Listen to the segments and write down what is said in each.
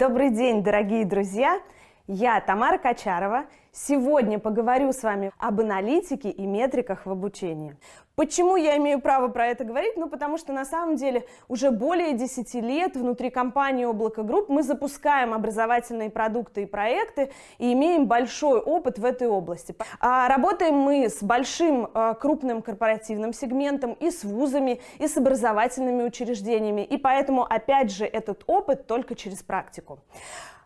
Добрый день, дорогие друзья! Я Тамара Качарова. Сегодня поговорю с вами об аналитике и метриках в обучении. Почему я имею право про это говорить? Ну, потому что на самом деле уже более 10 лет внутри компании Облако Групп мы запускаем образовательные продукты и проекты и имеем большой опыт в этой области. А работаем мы с большим а, крупным корпоративным сегментом и с вузами, и с образовательными учреждениями. И поэтому, опять же, этот опыт только через практику.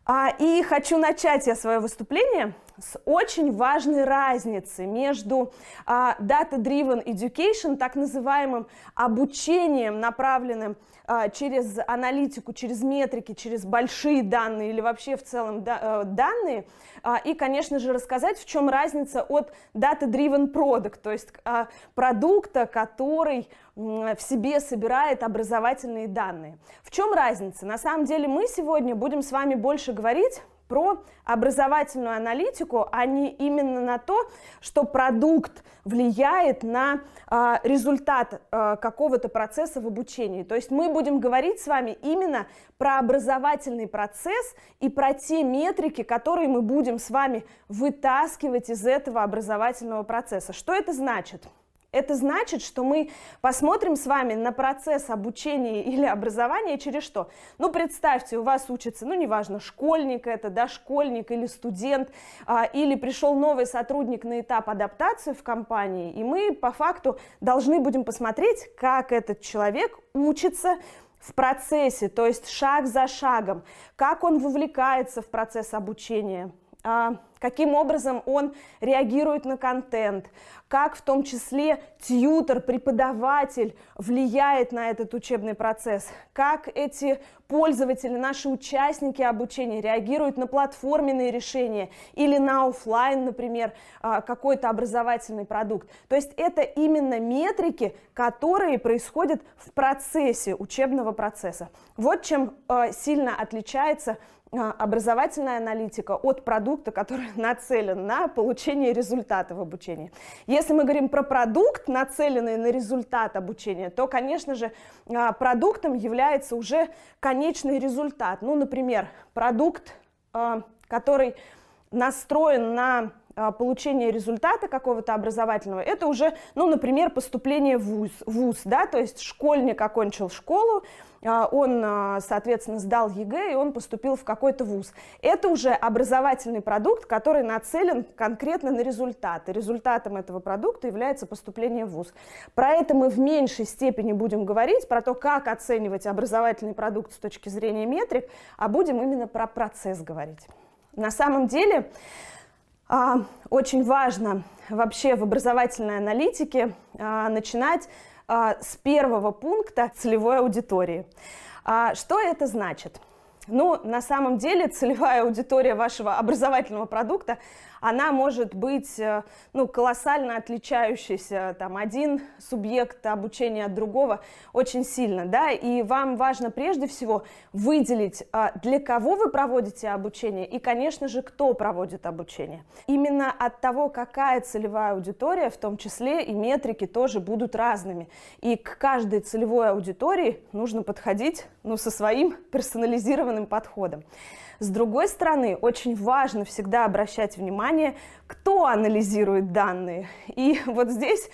А, и хочу начать я свое выступление с очень важной разницы между а, data-driven education, так называемым обучением, направленным через аналитику, через метрики, через большие данные или вообще в целом э, данные, и, конечно же, рассказать, в чем разница от data-driven product, то есть продукта, который в себе собирает образовательные данные. В чем разница? На самом деле мы сегодня будем с вами больше говорить про образовательную аналитику, а не именно на то, что продукт влияет на э, результат э, какого-то процесса в обучении. То есть мы будем говорить с вами именно про образовательный процесс и про те метрики, которые мы будем с вами вытаскивать из этого образовательного процесса. Что это значит? Это значит, что мы посмотрим с вами на процесс обучения или образования через что? Ну, представьте, у вас учится, ну, неважно, школьник это, да, школьник или студент, а, или пришел новый сотрудник на этап адаптации в компании, и мы по факту должны будем посмотреть, как этот человек учится в процессе, то есть шаг за шагом, как он вовлекается в процесс обучения, а, каким образом он реагирует на контент, как в том числе тьютер, преподаватель влияет на этот учебный процесс, как эти пользователи, наши участники обучения реагируют на платформенные решения или на офлайн, например, а, какой-то образовательный продукт. То есть это именно метрики, которые происходят в процессе учебного процесса. Вот чем а, сильно отличается образовательная аналитика от продукта, который нацелен на получение результата в обучении. Если мы говорим про продукт, нацеленный на результат обучения, то, конечно же, а, продуктом является уже конечный результат. Ну, например, продукт, а, который настроен на получение результата какого-то образовательного, это уже, ну, например, поступление в ВУЗ, ВУЗ да, то есть школьник окончил школу, а, он, а, соответственно, сдал ЕГЭ, и он поступил в какой-то вуз. Это уже образовательный продукт, который нацелен конкретно на результаты. Результатом этого продукта является поступление в вуз. Про это мы в меньшей степени будем говорить, про то, как оценивать образовательный продукт с точки зрения метрик, а будем именно про процесс говорить. На самом деле, а, очень важно вообще в образовательной аналитике начинать а, с первого пункта целевой аудитории. А, что это значит? Ну, на самом деле, целевая аудитория вашего образовательного продукта, она может быть э, ну, колоссально отличающейся, там, один субъект обучения от другого очень сильно, да, и вам важно прежде всего выделить, а, для кого вы проводите обучение и, конечно же, кто проводит обучение. Именно от того, какая целевая аудитория, в том числе и метрики тоже будут разными, и к каждой целевой аудитории нужно подходить, ну, со своим персонализированным подходом. С другой стороны, очень важно всегда обращать внимание, кто анализирует данные. И вот здесь,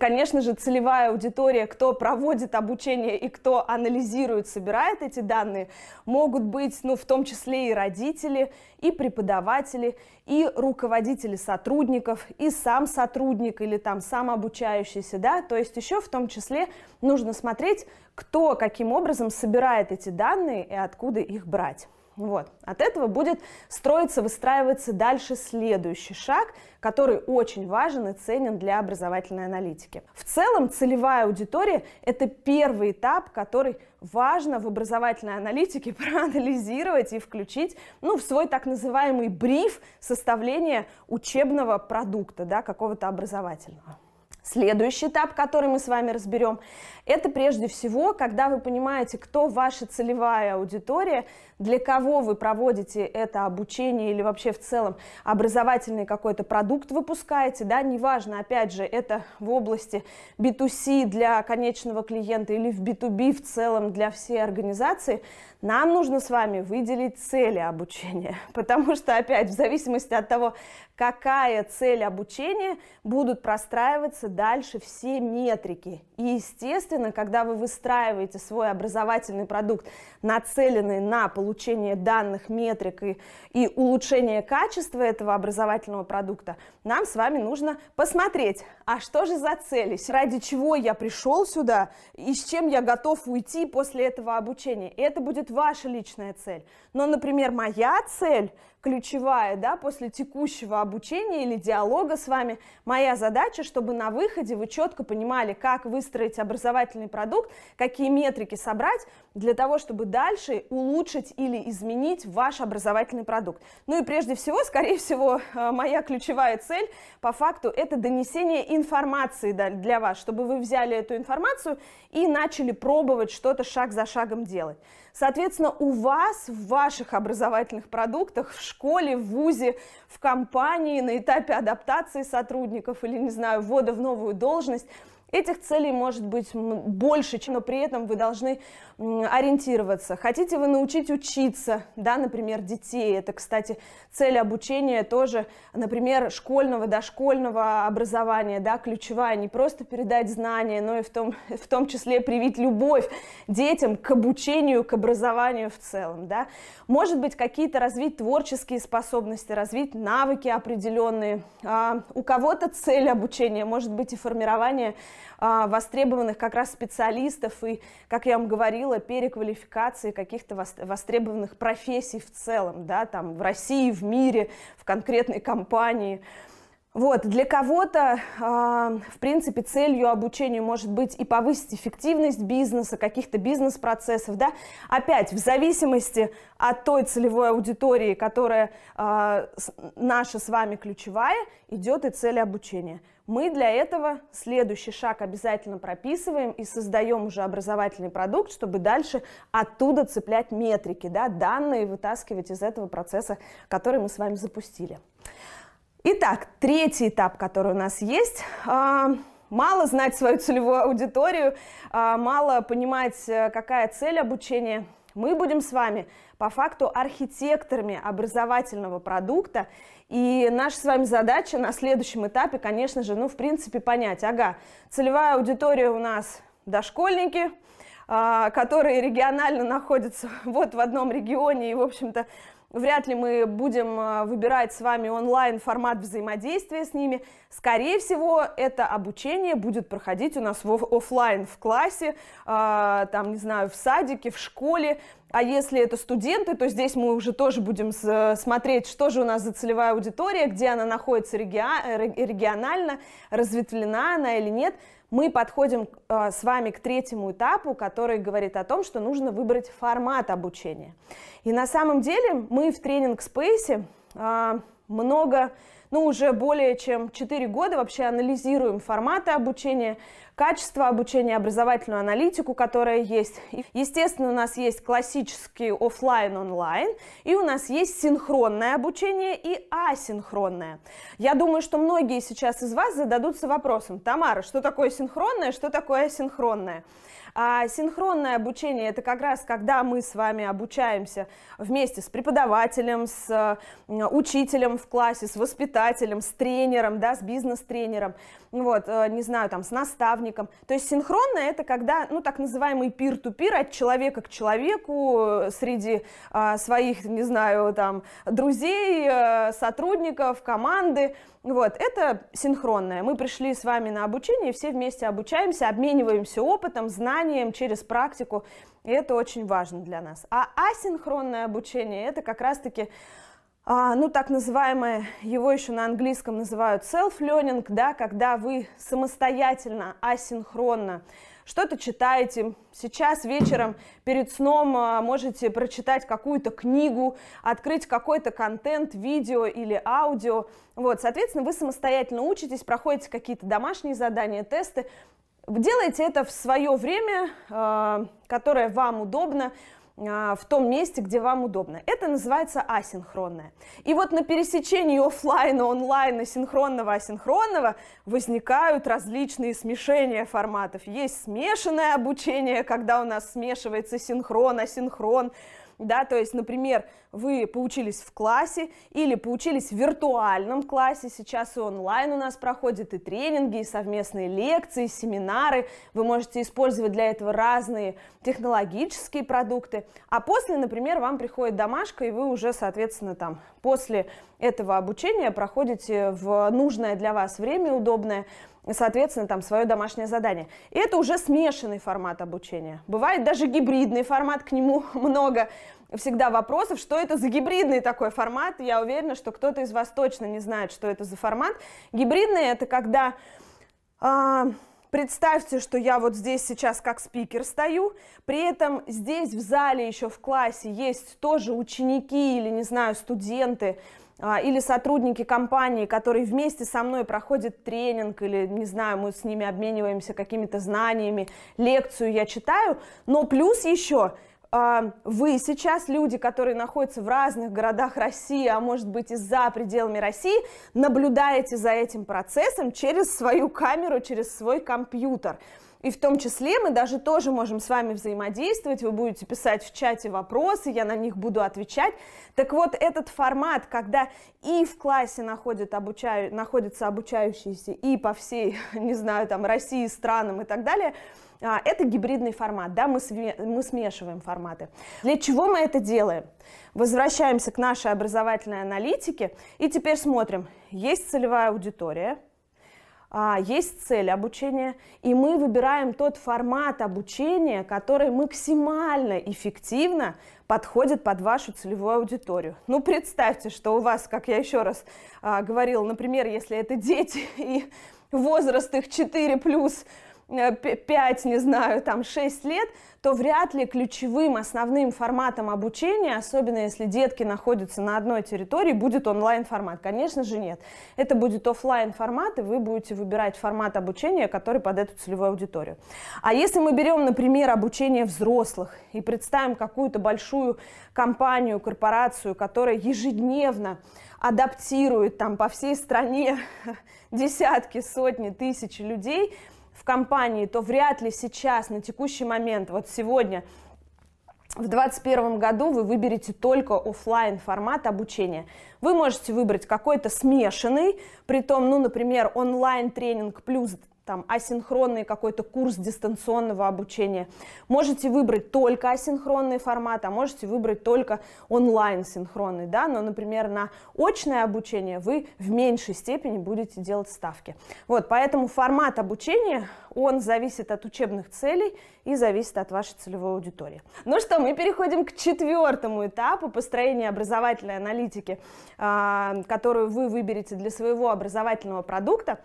конечно же, целевая аудитория, кто проводит обучение и кто анализирует, собирает эти данные, могут быть, ну, в том числе и родители, и преподаватели, и руководители сотрудников, и сам сотрудник или там сам обучающийся, да, то есть еще в том числе нужно смотреть, кто каким образом собирает эти данные и откуда их брать. Вот. От этого будет строиться, выстраиваться дальше следующий шаг, который очень важен и ценен для образовательной аналитики. В целом целевая аудитория – это первый этап, который важно в образовательной аналитике проанализировать и включить ну, в свой так называемый бриф составления учебного продукта, да, какого-то образовательного. Следующий этап, который мы с вами разберем, это прежде всего, когда вы понимаете, кто ваша целевая аудитория, для кого вы проводите это обучение или вообще в целом образовательный какой-то продукт выпускаете, да, неважно, опять же, это в области B2C для конечного клиента или в B2B в целом для всей организации, нам нужно с вами выделить цели обучения, потому что, опять, в зависимости от того, какая цель обучения, будут простраиваться дальше все метрики. И, естественно, когда вы выстраиваете свой образовательный продукт, нацеленный на получение данных, метрик и, и улучшение качества этого образовательного продукта, нам с вами нужно посмотреть, а что же за цели, ради чего я пришел сюда и с чем я готов уйти после этого обучения. И это будет ваша личная цель. Но, например, моя цель ключевая, да, после текущего обучения или диалога с вами, моя задача, чтобы на выходе вы четко понимали, как выстроить образовательный продукт, какие метрики собрать для того, чтобы дальше улучшить или изменить ваш образовательный продукт. Ну и прежде всего, скорее всего, э, моя ключевая цель по факту это донесение информации для вас, чтобы вы взяли эту информацию и начали пробовать что-то шаг за шагом делать. Соответственно, у вас в ваших образовательных продуктах, в школе, в ВУЗе, в компании, на этапе адаптации сотрудников или, не знаю, ввода в новую должность – Этих целей может быть больше, но при этом вы должны ориентироваться. Хотите вы научить учиться, да, например, детей. Это, кстати, цель обучения тоже, например, школьного, дошкольного образования, да, ключевая. Не просто передать знания, но и в том, в том числе привить любовь детям к обучению, к образованию в целом, да. Может быть, какие-то развить творческие способности, развить навыки определенные. А у кого-то цель обучения может быть и формирование а, востребованных как раз специалистов и, как я вам говорила, переквалификации каких-то востребованных профессий в целом, да, там в России, в мире, в конкретной компании. Вот, для кого-то, э, в принципе, целью обучения может быть и повысить эффективность бизнеса, каких-то бизнес-процессов, да, опять, в зависимости от той целевой аудитории, которая э, наша с вами ключевая, идет и цель обучения. Мы для этого следующий шаг обязательно прописываем и создаем уже образовательный продукт, чтобы дальше оттуда цеплять метрики, да, данные вытаскивать из этого процесса, который мы с вами запустили. Итак, третий этап, который у нас есть. А, мало знать свою целевую аудиторию, а, мало понимать, э, какая цель обучения. Мы будем с вами по факту архитекторами образовательного продукта. И наша с вами задача на следующем этапе, конечно же, ну, в принципе, понять, ага, целевая аудитория у нас дошкольники, а, которые регионально находятся вот в одном регионе и, в общем-то, Вряд ли мы будем а, выбирать с вами онлайн формат взаимодействия с ними. Скорее всего, это обучение будет проходить у нас в офлайн в классе, а, там, не знаю, в садике, в школе. А если это студенты, то здесь мы уже тоже будем смотреть, что же у нас за целевая аудитория, где она находится регионально, разветвлена она или нет мы подходим э, с вами к третьему этапу, который говорит о том, что нужно выбрать формат обучения. И на самом деле мы в тренинг Space э, много ну, уже более чем 4 года вообще анализируем форматы обучения, качество обучения, образовательную аналитику, которая есть. Естественно, у нас есть классический офлайн онлайн и у нас есть синхронное обучение и асинхронное. Я думаю, что многие сейчас из вас зададутся вопросом, Тамара, что такое синхронное, что такое асинхронное? А синхронное обучение – это как раз когда мы с вами обучаемся вместе с преподавателем, с учителем в классе, с воспитателем, с тренером, да, с бизнес-тренером, вот, э, не знаю, там, с наставником. То есть синхронное – это когда, ну, так называемый peer-to-peer от человека к человеку э, среди а, своих, не знаю, там, друзей, э, сотрудников, команды – вот, это синхронное. Мы пришли с вами на обучение, все вместе обучаемся, обмениваемся опытом, знанием через практику, и это очень важно для нас. А асинхронное обучение – это как раз-таки а, ну, так называемое, его еще на английском называют self-learning, да, когда вы самостоятельно, асинхронно что-то читаете. Сейчас вечером перед сном а, можете прочитать какую-то книгу, открыть какой-то контент, видео или аудио. Вот, соответственно, вы самостоятельно учитесь, проходите какие-то домашние задания, тесты. Делаете это в свое время, а, которое вам удобно, в том месте, где вам удобно. Это называется асинхронное. И вот на пересечении офлайна, онлайна, синхронного, асинхронного возникают различные смешения форматов. Есть смешанное обучение, когда у нас смешивается синхрон, асинхрон, да, то есть, например, вы поучились в классе или поучились в виртуальном классе, сейчас и онлайн у нас проходят и тренинги, и совместные лекции, семинары, вы можете использовать для этого разные технологические продукты, а после, например, вам приходит домашка, и вы уже, соответственно, там, после этого обучения проходите в нужное для вас время, удобное, соответственно, там свое домашнее задание. И это уже смешанный формат обучения. Бывает даже гибридный формат, к нему много всегда вопросов, что это за гибридный такой формат. Я уверена, что кто-то из вас точно не знает, что это за формат. Гибридный это когда... Э, Представьте, что я вот здесь сейчас как спикер стою, при этом здесь в зале еще в классе есть тоже ученики или, не знаю, студенты, или сотрудники компании, которые вместе со мной проходят тренинг, или, не знаю, мы с ними обмениваемся какими-то знаниями, лекцию я читаю, но плюс еще а, вы сейчас, люди, которые находятся в разных городах России, а может быть и за пределами России, наблюдаете за этим процессом через свою камеру, через свой компьютер. И в том числе мы даже тоже можем с вами взаимодействовать, вы будете писать в чате вопросы, я на них буду отвечать. Так вот, этот формат, когда и в классе находят обучаю, находятся обучающиеся, и по всей, не знаю, там, России, странам и так далее, а, это гибридный формат, да, мы, мы смешиваем форматы. Для чего мы это делаем? Возвращаемся к нашей образовательной аналитике и теперь смотрим, есть целевая аудитория, есть цель обучения, и мы выбираем тот формат обучения, который максимально эффективно подходит под вашу целевую аудиторию. Ну, представьте, что у вас, как я еще раз а, говорила, например, если это дети и возраст их 4 плюс 5, э, не знаю, там 6 лет, то вряд ли ключевым основным форматом обучения, особенно если детки находятся на одной территории, будет онлайн-формат. Конечно же нет. Это будет офлайн формат, и вы будете выбирать формат обучения, который под эту целевую аудиторию. А если мы берем, например, обучение взрослых и представим какую-то большую компанию, корпорацию, которая ежедневно адаптирует там по всей стране десятки, сотни, тысячи людей, в компании, то вряд ли сейчас, на текущий момент, вот сегодня, в 2021 году вы выберете только офлайн формат обучения. Вы можете выбрать какой-то смешанный, при том, ну, например, онлайн тренинг плюс там асинхронный какой-то курс дистанционного обучения. Можете выбрать только асинхронный формат, а можете выбрать только онлайн синхронный, да, но, например, на очное обучение вы в меньшей степени будете делать ставки. Вот, поэтому формат обучения, он зависит от учебных целей и зависит от вашей целевой аудитории. Ну что, мы переходим к четвертому этапу построения образовательной аналитики, а, которую вы выберете для своего образовательного продукта.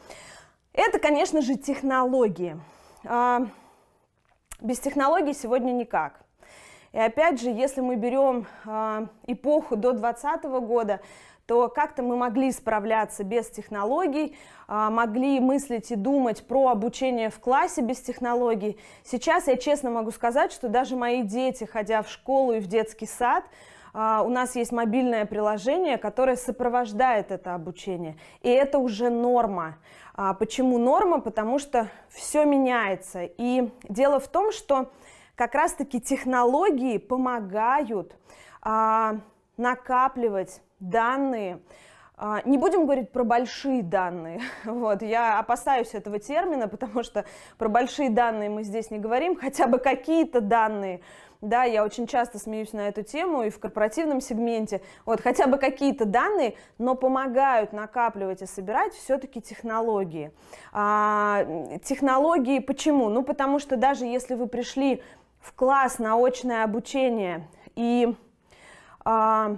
Это, конечно же, технологии. А, без технологий сегодня никак. И опять же, если мы берем а, эпоху до 2020 года, то как-то мы могли справляться без технологий, а, могли мыслить и думать про обучение в классе без технологий. Сейчас я честно могу сказать, что даже мои дети, ходя в школу и в детский сад, у нас есть мобильное приложение, которое сопровождает это обучение. И это уже норма. А почему норма? Потому что все меняется. И дело в том, что как раз-таки технологии помогают а, накапливать данные, а, не будем говорить про большие данные. Вот, я опасаюсь этого термина, потому что про большие данные мы здесь не говорим, хотя бы какие-то данные да, я очень часто смеюсь на эту тему и в корпоративном сегменте, вот, хотя бы какие-то данные, но помогают накапливать и собирать все-таки технологии. А, технологии почему? Ну, потому что даже если вы пришли в класс на очное обучение и а,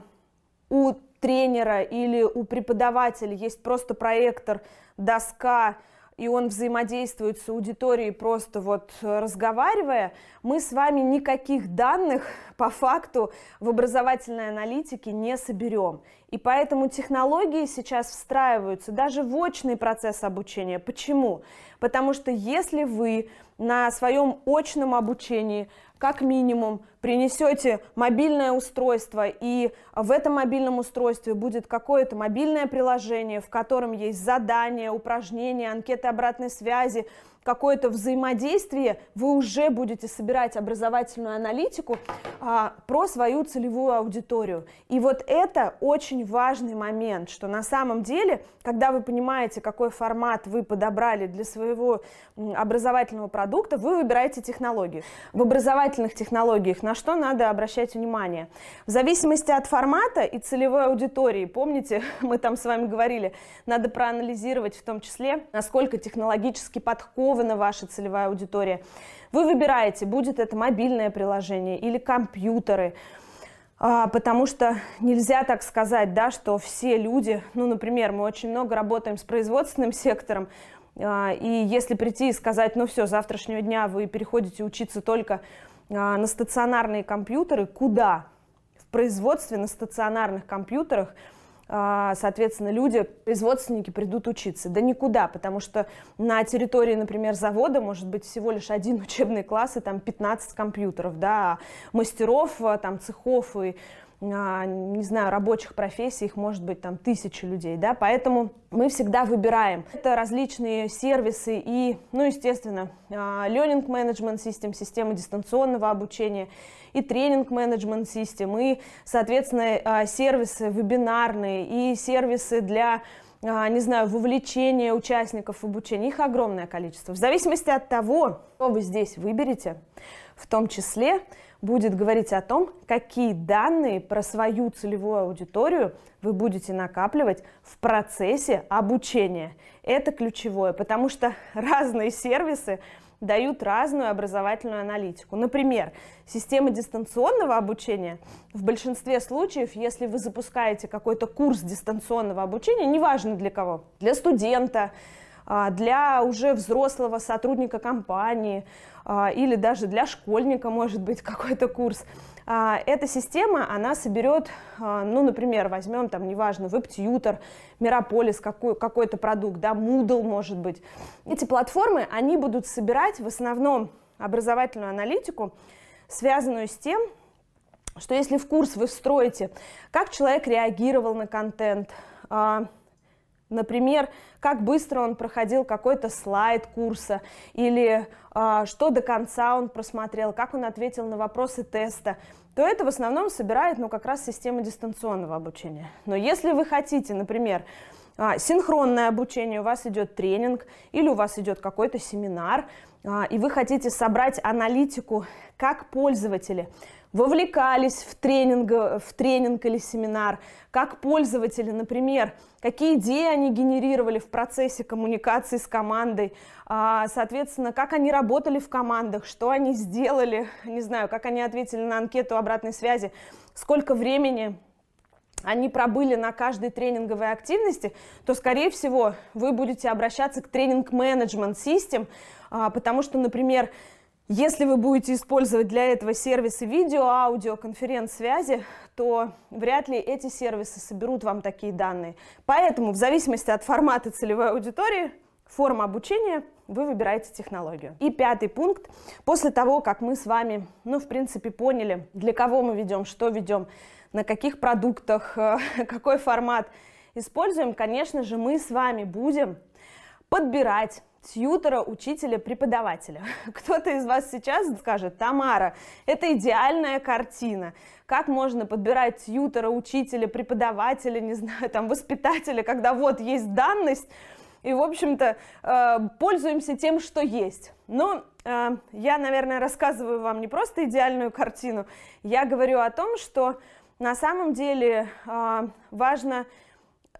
у тренера или у преподавателя есть просто проектор, доска, и он взаимодействует с аудиторией просто вот разговаривая, мы с вами никаких данных по факту в образовательной аналитике не соберем. И поэтому технологии сейчас встраиваются даже в очный процесс обучения. Почему? Потому что если вы на своем очном обучении как минимум принесете мобильное устройство, и в этом мобильном устройстве будет какое-то мобильное приложение, в котором есть задания, упражнения, анкеты обратной связи, какое-то взаимодействие, вы уже будете собирать образовательную аналитику а, про свою целевую аудиторию. И вот это очень важный момент, что на самом деле, когда вы понимаете, какой формат вы подобрали для своего образовательного продукта, вы выбираете технологию. В образовательных технологиях на что надо обращать внимание? В зависимости от формата и целевой аудитории, помните, мы там с вами говорили, надо проанализировать в том числе, насколько технологически подкован упакована ваша целевая аудитория. Вы выбираете, будет это мобильное приложение или компьютеры, а, потому что нельзя так сказать, да, что все люди, ну, например, мы очень много работаем с производственным сектором, а, и если прийти и сказать, ну все, с завтрашнего дня вы переходите учиться только а, на стационарные компьютеры, куда? В производстве на стационарных компьютерах – соответственно, люди, производственники придут учиться. Да никуда, потому что на территории, например, завода может быть всего лишь один учебный класс и там 15 компьютеров, да, а мастеров, а, там, цехов и а, не знаю, рабочих профессий, их может быть там тысячи людей, да, поэтому мы всегда выбираем. Это различные сервисы и, ну, естественно, learning management system, система дистанционного обучения, и тренинг-менеджмент систем, и, соответственно, а, сервисы вебинарные, и сервисы для а, не знаю, вовлечения участников в обучение, их огромное количество. В зависимости от того, что вы здесь выберете, в том числе будет говорить о том, какие данные про свою целевую аудиторию вы будете накапливать в процессе обучения. Это ключевое, потому что разные сервисы дают разную образовательную аналитику. Например, система дистанционного обучения в большинстве случаев, если вы запускаете какой-то курс дистанционного обучения, неважно для кого, для студента, а, для уже взрослого сотрудника компании а, или даже для школьника, может быть, какой-то курс. А, эта система, она соберет, ну, например, возьмем там, неважно, WebTutor, Мирополис, какой, какой-то продукт, да, Moodle, может быть. Эти платформы, они будут собирать в основном образовательную аналитику, связанную с тем, что если в курс вы встроите, как человек реагировал на контент, Например, как быстро он проходил какой-то слайд курса, или что до конца он просмотрел, как он ответил на вопросы теста, то это в основном собирает ну, как раз система дистанционного обучения. Но если вы хотите, например, а, синхронное обучение, у вас идет тренинг или у вас идет какой-то семинар, а, и вы хотите собрать аналитику, как пользователи вовлекались в тренинг, в тренинг или семинар, как пользователи, например, какие идеи они генерировали в процессе коммуникации с командой, а, соответственно, как они работали в командах, что они сделали, не знаю, как они ответили на анкету обратной связи, сколько времени они пробыли на каждой тренинговой активности, то, скорее всего, вы будете обращаться к тренинг-менеджмент систем, а, потому что, например, если вы будете использовать для этого сервисы видео, аудио, конференц-связи, то вряд ли эти сервисы соберут вам такие данные. Поэтому в зависимости от формата целевой аудитории, форма обучения, вы выбираете технологию. И пятый пункт. После того, как мы с вами, ну, в принципе, поняли, для кого мы ведем, что ведем, на каких продуктах, какой формат используем, конечно же, мы с вами будем подбирать тьютера, учителя, преподавателя. Кто-то из вас сейчас скажет, Тамара, это идеальная картина. Как можно подбирать тьютера, учителя, преподавателя, не знаю, там, воспитателя, когда вот есть данность, и, в общем-то, э, пользуемся тем, что есть. Но э, я, наверное, рассказываю вам не просто идеальную картину, я говорю о том, что на самом деле э, важно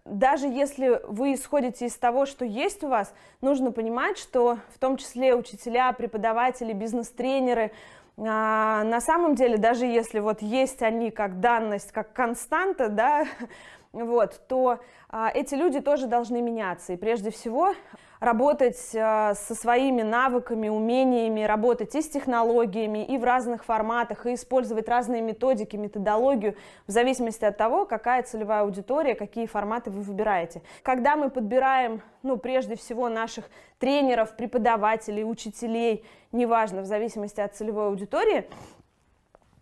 даже если вы исходите из того, что есть у вас, нужно понимать, что в том числе учителя, преподаватели, бизнес-тренеры, а, на самом деле, даже если вот есть они как данность, как константа, да, вот, то а, эти люди тоже должны меняться. И прежде всего работать а, со своими навыками, умениями, работать и с технологиями, и в разных форматах, и использовать разные методики, методологию, в зависимости от того, какая целевая аудитория, какие форматы вы выбираете. Когда мы подбираем, ну, прежде всего, наших тренеров, преподавателей, учителей, неважно, в зависимости от целевой аудитории,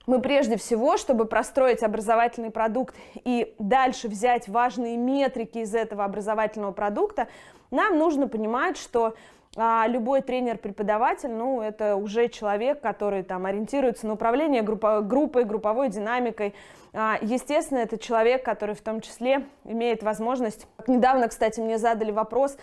мы прежде всего, чтобы простроить образовательный продукт и дальше взять важные метрики из этого образовательного продукта, нам нужно понимать, что а, любой тренер-преподаватель, ну, это уже человек, который там ориентируется на управление группо, группой, групповой динамикой. А, естественно, это человек, который в том числе имеет возможность... Недавно, кстати, мне задали вопрос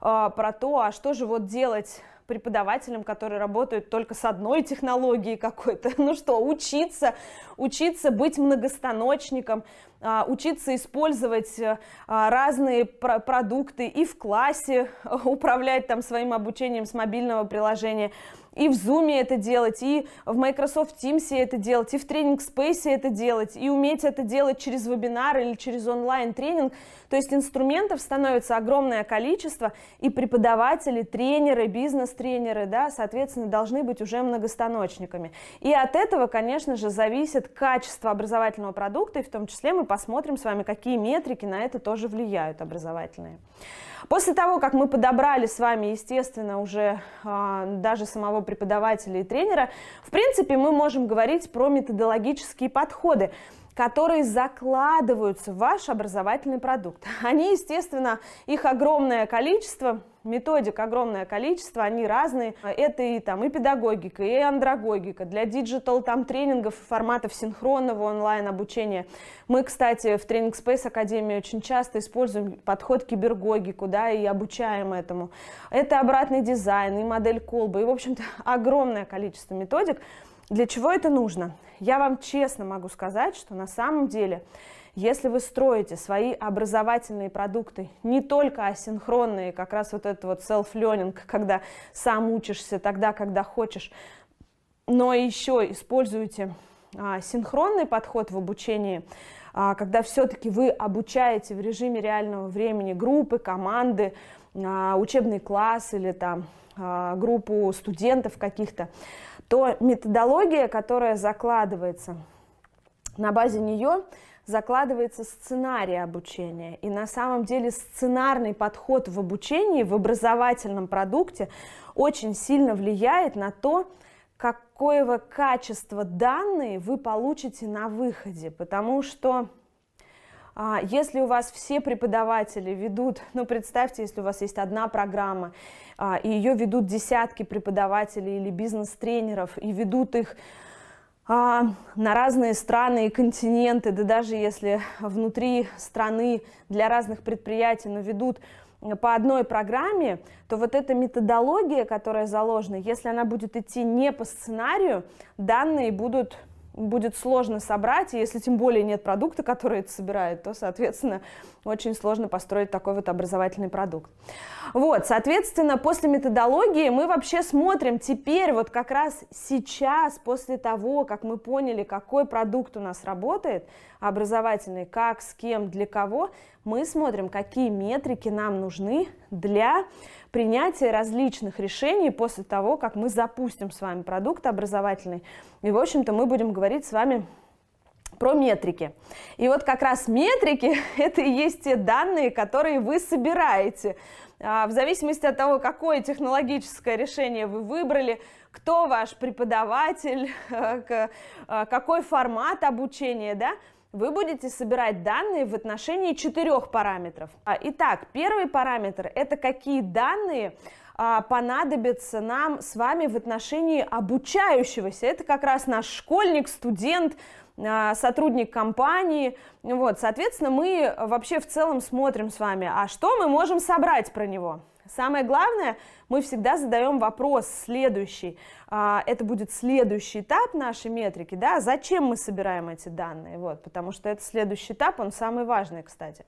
а, про то, а что же вот делать преподавателям, которые работают только с одной технологией какой-то. Ну что, учиться, учиться быть многостаночником, а, учиться использовать а, разные продукты и в классе, управлять там своим обучением с мобильного приложения – и в Zoom это делать, и в Microsoft Teams это делать, и в тренинг Space это делать, и уметь это делать через вебинар или через онлайн-тренинг. То есть инструментов становится огромное количество, и преподаватели, тренеры, бизнес-тренеры, да, соответственно, должны быть уже многостаночниками. И от этого, конечно же, зависит качество образовательного продукта, и в том числе мы посмотрим с вами, какие метрики на это тоже влияют образовательные. После того, как мы подобрали с вами, естественно, уже а, даже самого преподавателя и тренера, в принципе, мы можем говорить про методологические подходы которые закладываются в ваш образовательный продукт. Они, естественно, их огромное количество, методик огромное количество, они разные. Это и там и педагогика, и андрагогика, для digital там тренингов форматов синхронного онлайн обучения. Мы, кстати, в Тренинг Space Академии очень часто используем подход кибергогику, да, и обучаем этому. Это обратный дизайн, и модель колбы, и, в общем-то, огромное количество методик. Для чего это нужно? Я вам честно могу сказать, что на самом деле, если вы строите свои образовательные продукты не только асинхронные, как раз вот это вот self-learning, когда сам учишься тогда, когда хочешь, но еще используете а, синхронный подход в обучении, а, когда все-таки вы обучаете в режиме реального времени группы, команды, а, учебный класс или там а, группу студентов каких-то, то методология, которая закладывается, на базе нее закладывается сценарий обучения. И на самом деле сценарный подход в обучении, в образовательном продукте очень сильно влияет на то, какое качество данные вы получите на выходе. Потому что а, если у вас все преподаватели ведут, ну представьте, если у вас есть одна программа, а, и ее ведут десятки преподавателей или бизнес-тренеров, и ведут их а, на разные страны и континенты, да даже если внутри страны для разных предприятий, но ведут по одной программе, то вот эта методология, которая заложена, если она будет идти не по сценарию, данные будут будет сложно собрать, и если тем более нет продукта, который это собирает, то, соответственно, очень сложно построить такой вот образовательный продукт. Вот, соответственно, после методологии мы вообще смотрим теперь, вот как раз сейчас, после того, как мы поняли, какой продукт у нас работает, образовательный, как, с кем, для кого, мы смотрим, какие метрики нам нужны для принятия различных решений после того, как мы запустим с вами продукт образовательный. И, в общем-то, мы будем говорить с вами про метрики. И вот как раз метрики – это и есть те данные, которые вы собираете. А, в зависимости от того, какое технологическое решение вы выбрали, кто ваш преподаватель, а, какой формат обучения, да, вы будете собирать данные в отношении четырех параметров. А, итак, первый параметр – это какие данные а, понадобятся нам с вами в отношении обучающегося. Это как раз наш школьник, студент, а, сотрудник компании. Вот, соответственно, мы вообще в целом смотрим с вами, а что мы можем собрать про него. Самое главное, мы всегда задаем вопрос следующий. А, это будет следующий этап нашей метрики, да, зачем мы собираем эти данные, вот, потому что это следующий этап, он самый важный, кстати.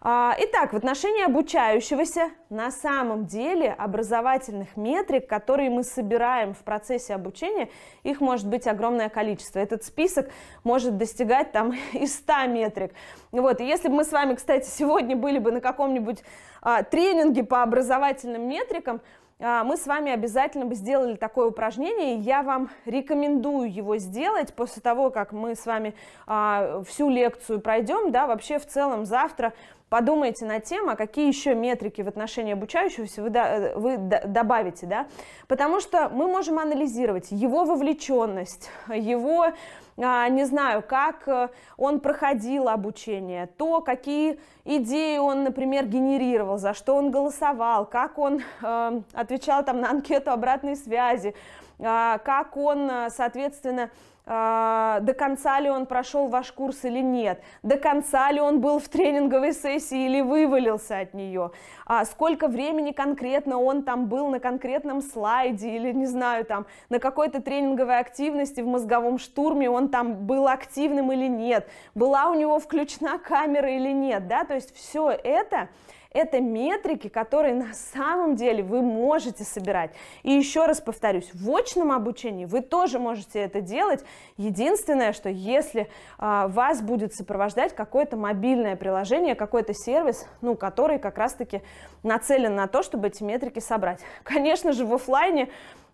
А, итак, в отношении обучающегося на самом деле образовательных метрик, которые мы собираем в процессе обучения, их может быть огромное количество. Этот список может достигать там и 100 метрик. Вот, и если бы мы с вами, кстати, сегодня были бы на каком-нибудь а, тренинге по образовательным метрикам, мы с вами обязательно бы сделали такое упражнение, я вам рекомендую его сделать после того, как мы с вами а, всю лекцию пройдем, да, вообще в целом завтра подумайте над тем, а какие еще метрики в отношении обучающегося вы, вы добавите, да, потому что мы можем анализировать его вовлеченность, его а, не знаю, как э, он проходил обучение, то, какие идеи он, например, генерировал, за что он голосовал, как он э, отвечал там на анкету обратной связи, а, как он, э, соответственно, а, до конца ли он прошел ваш курс или нет, до конца ли он был в тренинговой сессии или вывалился от нее, а сколько времени конкретно он там был на конкретном слайде или, не знаю, там на какой-то тренинговой активности в мозговом штурме он там был активным или нет, была у него включена камера или нет, да, то есть все это это метрики, которые на самом деле вы можете собирать. И еще раз повторюсь, в очном обучении вы тоже можете это делать. Единственное, что если а, вас будет сопровождать какое-то мобильное приложение, какой-то сервис, ну, который как раз-таки нацелен на то, чтобы эти метрики собрать. Конечно же, в офлайне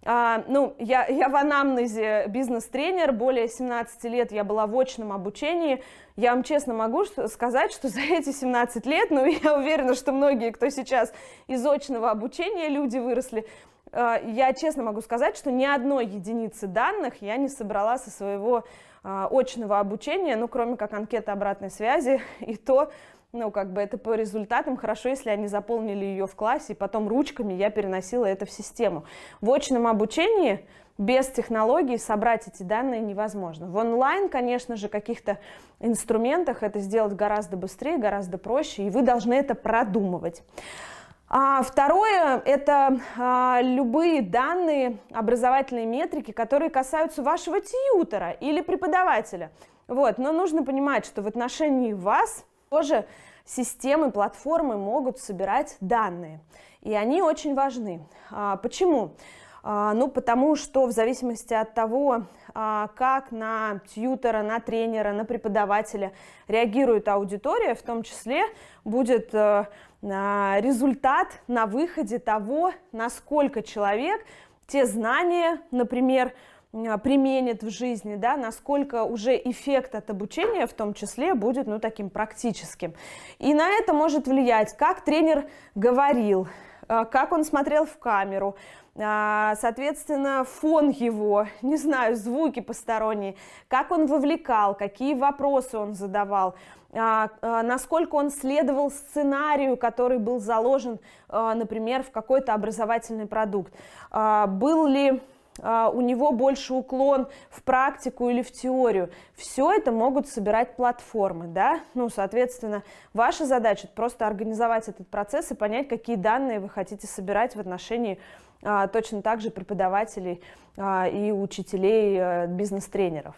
а, ну, я, я в анамнезе бизнес-тренер, более 17 лет я была в очном обучении. Я вам честно могу сказать, что за эти 17 лет, ну, я уверена, что многие, кто сейчас из очного обучения, люди выросли, а, я честно могу сказать, что ни одной единицы данных я не собрала со своего а, очного обучения, ну, кроме как анкеты обратной связи, и то ну, как бы это по результатам хорошо, если они заполнили ее в классе, и потом ручками я переносила это в систему. В очном обучении без технологий собрать эти данные невозможно. В онлайн, конечно же, каких-то инструментах это сделать гораздо быстрее, гораздо проще, и вы должны это продумывать. А второе – это а, любые данные, образовательные метрики, которые касаются вашего тьютера или преподавателя. Вот. Но нужно понимать, что в отношении вас тоже системы, платформы могут собирать данные. И они очень важны. А, почему? А, ну, потому что в зависимости от того, а, как на тьютера, на тренера, на преподавателя реагирует аудитория, в том числе будет э, результат на выходе того, насколько человек те знания, например, применит в жизни, да, насколько уже эффект от обучения в том числе будет, ну, таким практическим. И на это может влиять, как тренер говорил, а, как он смотрел в камеру, а, соответственно, фон его, не знаю, звуки посторонние, как он вовлекал, какие вопросы он задавал, насколько он следовал сценарию, который был заложен, например, в какой-то образовательный продукт. Был ли а, у него больше уклон в практику или в теорию. Все это могут собирать платформы, да, ну, соответственно, ваша задача просто организовать этот процесс и понять, какие данные вы хотите собирать в отношении а, точно так же преподавателей а, и учителей а, бизнес-тренеров.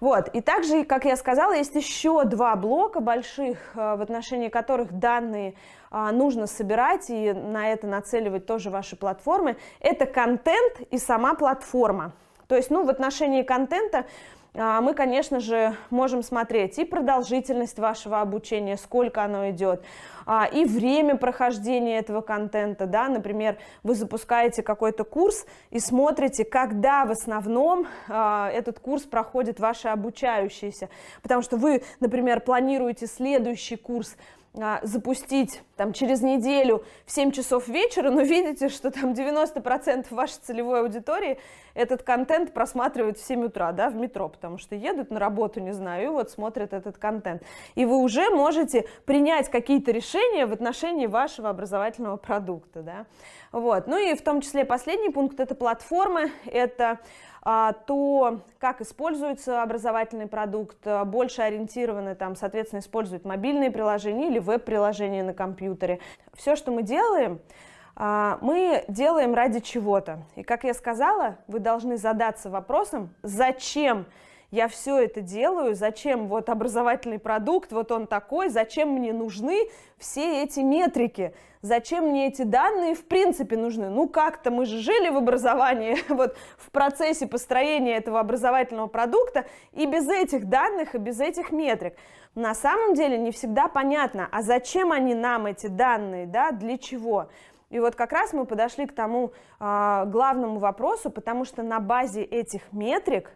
Вот. И также, как я сказала, есть еще два блока больших, а, в отношении которых данные а, нужно собирать и на это нацеливать тоже ваши платформы. Это контент и сама платформа. То есть, ну, в отношении контента а, мы, конечно же, можем смотреть и продолжительность вашего обучения, сколько оно идет, а, и время прохождения этого контента, да, например, вы запускаете какой-то курс и смотрите, когда в основном а, этот курс проходит ваши обучающиеся, потому что вы, например, планируете следующий курс а, запустить там, через неделю в 7 часов вечера, но видите, что там 90% вашей целевой аудитории этот контент просматривают в 7 утра да, в метро, потому что едут на работу, не знаю, и вот смотрят этот контент. И вы уже можете принять какие-то решения в отношении вашего образовательного продукта. Да? Вот. Ну и в том числе последний пункт – это платформы, это то, как используется образовательный продукт, а, больше ориентированы, там, соответственно, используют мобильные приложения или веб-приложения на компьютере. Все, что мы делаем, а, мы делаем ради чего-то. И, как я сказала, вы должны задаться вопросом, зачем я все это делаю, зачем вот образовательный продукт, вот он такой, зачем мне нужны все эти метрики, зачем мне эти данные в принципе нужны. Ну как-то мы же жили в образовании, вот в процессе построения этого образовательного продукта и без этих данных, и без этих метрик. На самом деле не всегда понятно, а зачем они нам эти данные, да, для чего. И вот как раз мы подошли к тому э, главному вопросу, потому что на базе этих метрик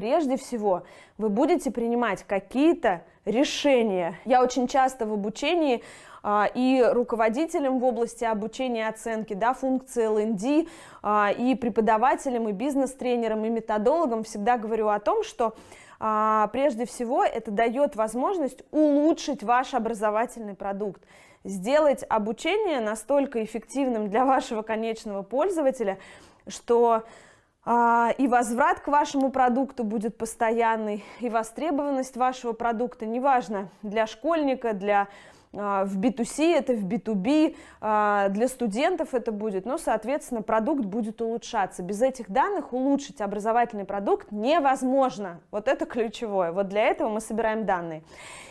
прежде всего вы будете принимать какие-то решения. Я очень часто в обучении а, и руководителям в области обучения и оценки, да, функции ЛНД, а, и преподавателям, и бизнес-тренерам, и методологам всегда говорю о том, что а, прежде всего это дает возможность улучшить ваш образовательный продукт, сделать обучение настолько эффективным для вашего конечного пользователя, что и возврат к вашему продукту будет постоянный, и востребованность вашего продукта, неважно, для школьника, для а, в B2C, это в B2B, а, для студентов это будет, но, соответственно, продукт будет улучшаться. Без этих данных улучшить образовательный продукт невозможно. Вот это ключевое. Вот для этого мы собираем данные.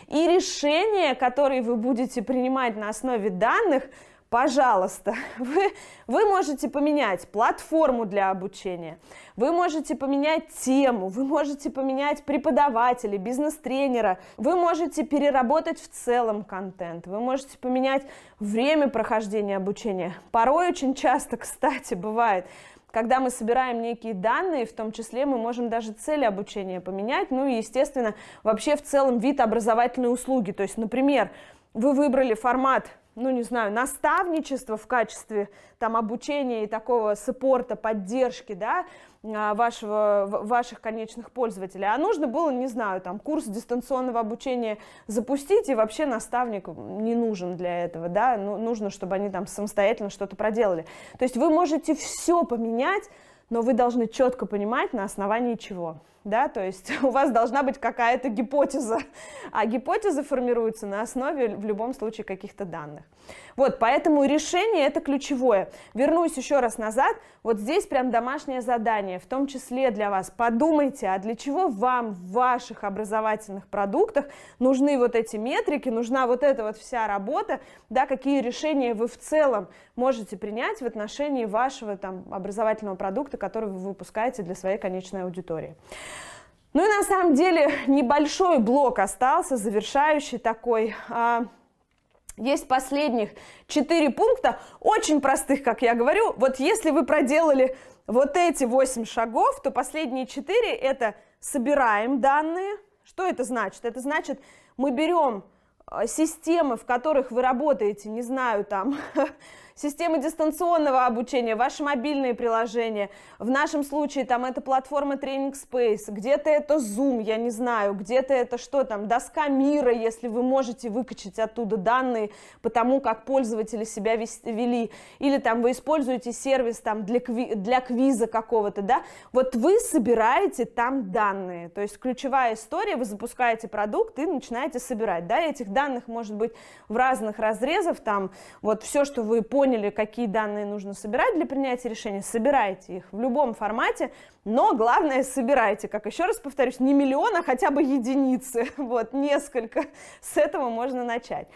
И решения, которые вы будете принимать на основе данных – пожалуйста, вы, вы можете поменять платформу для обучения, вы можете поменять тему, вы можете поменять преподавателя, бизнес-тренера, вы можете переработать в целом контент, вы можете поменять время прохождения обучения. Порой очень часто, кстати, бывает, когда мы собираем некие данные, в том числе мы можем даже цели обучения поменять, ну и, естественно, вообще в целом вид образовательной услуги. То есть, например, вы выбрали формат ну, не знаю, наставничество в качестве там обучения и такого саппорта, поддержки, да, а, вашего, ваших конечных пользователей, а нужно было, не знаю, там, курс дистанционного обучения запустить, и вообще наставник не нужен для этого, да, ну, нужно, чтобы они там самостоятельно что-то проделали. То есть вы можете все поменять, но вы должны четко понимать, на основании чего да, то есть у вас должна быть какая-то гипотеза, а гипотеза формируется на основе в любом случае каких-то данных. Вот, поэтому решение это ключевое. Вернусь еще раз назад, вот здесь прям домашнее задание, в том числе для вас. Подумайте, а для чего вам в ваших образовательных продуктах нужны вот эти метрики, нужна вот эта вот вся работа, да, какие решения вы в целом можете принять в отношении вашего там образовательного продукта, который вы выпускаете для своей конечной аудитории. Ну и на самом деле небольшой блок остался, завершающий такой. Есть последних четыре пункта, очень простых, как я говорю. Вот если вы проделали вот эти восемь шагов, то последние четыре это собираем данные. Что это значит? Это значит, мы берем а, системы, в которых вы работаете, не знаю, там, системы дистанционного обучения, ваши мобильные приложения. В нашем случае там это платформа Training Space, где-то это Zoom, я не знаю, где-то это что там, доска мира, если вы можете выкачать оттуда данные по тому, как пользователи себя вели, или там вы используете сервис там для, кви для квиза какого-то, да, вот вы собираете там данные, то есть ключевая история, вы запускаете продукт и начинаете собирать, да, этих данных может быть в разных разрезах, там вот все, что вы поняли, поняли, какие данные нужно собирать для принятия решения, собирайте их в любом формате, но главное собирайте, как еще раз повторюсь, не миллион, а хотя бы единицы, вот, несколько, с этого можно начать.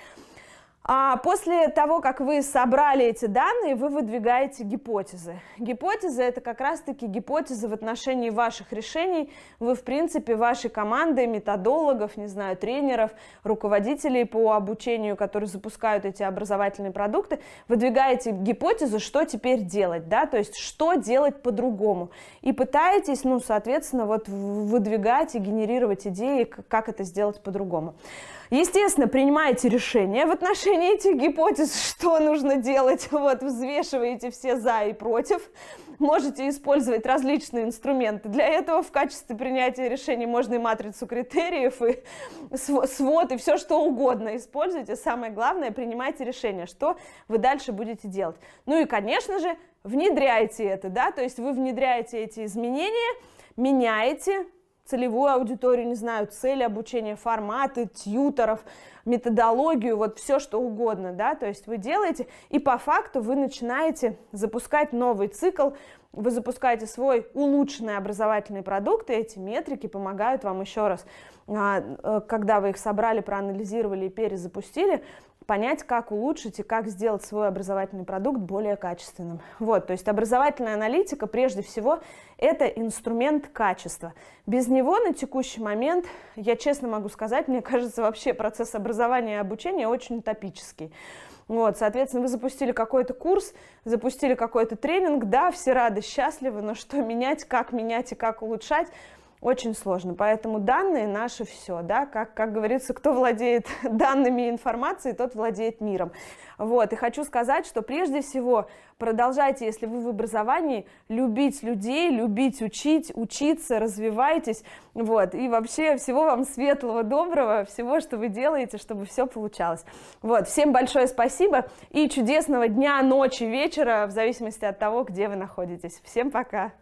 А после того, как вы собрали эти данные, вы выдвигаете гипотезы. Гипотезы – это как раз-таки гипотезы в отношении ваших решений. Вы, в принципе, вашей команды, методологов, не знаю, тренеров, руководителей по обучению, которые запускают эти образовательные продукты, выдвигаете гипотезу, что теперь делать, да, то есть что делать по-другому. И пытаетесь, ну, соответственно, вот выдвигать и генерировать идеи, как это сделать по-другому. Естественно, принимаете решение в отношении этих гипотез, что нужно делать, вот, взвешиваете все за и против, можете использовать различные инструменты. Для этого в качестве принятия решений можно и матрицу критериев, и свод, и все что угодно используйте. Самое главное, принимайте решение, что вы дальше будете делать. Ну и, конечно же, внедряйте это, да, то есть вы внедряете эти изменения, меняете, целевую аудиторию, не знаю, цели обучения, форматы, тьюторов, методологию, вот все что угодно, да, то есть вы делаете, и по факту вы начинаете запускать новый цикл, вы запускаете свой улучшенный образовательный продукт, и эти метрики помогают вам еще раз, а, э, когда вы их собрали, проанализировали и перезапустили, понять, как улучшить и как сделать свой образовательный продукт более качественным. Вот, то есть образовательная аналитика, прежде всего, это инструмент качества. Без него на текущий момент, я честно могу сказать, мне кажется, вообще процесс образования и обучения очень утопический. Вот, соответственно, вы запустили какой-то курс, запустили какой-то тренинг, да, все рады, счастливы, но что менять, как менять и как улучшать – очень сложно. Поэтому данные наши все, да, как, как говорится, кто владеет данными информацией, тот владеет миром. Вот, и хочу сказать, что прежде всего продолжайте, если вы в образовании, любить людей, любить учить, учиться, развивайтесь, вот, и вообще всего вам светлого, доброго, всего, что вы делаете, чтобы все получалось. Вот, всем большое спасибо и чудесного дня, ночи, вечера, в зависимости от того, где вы находитесь. Всем пока!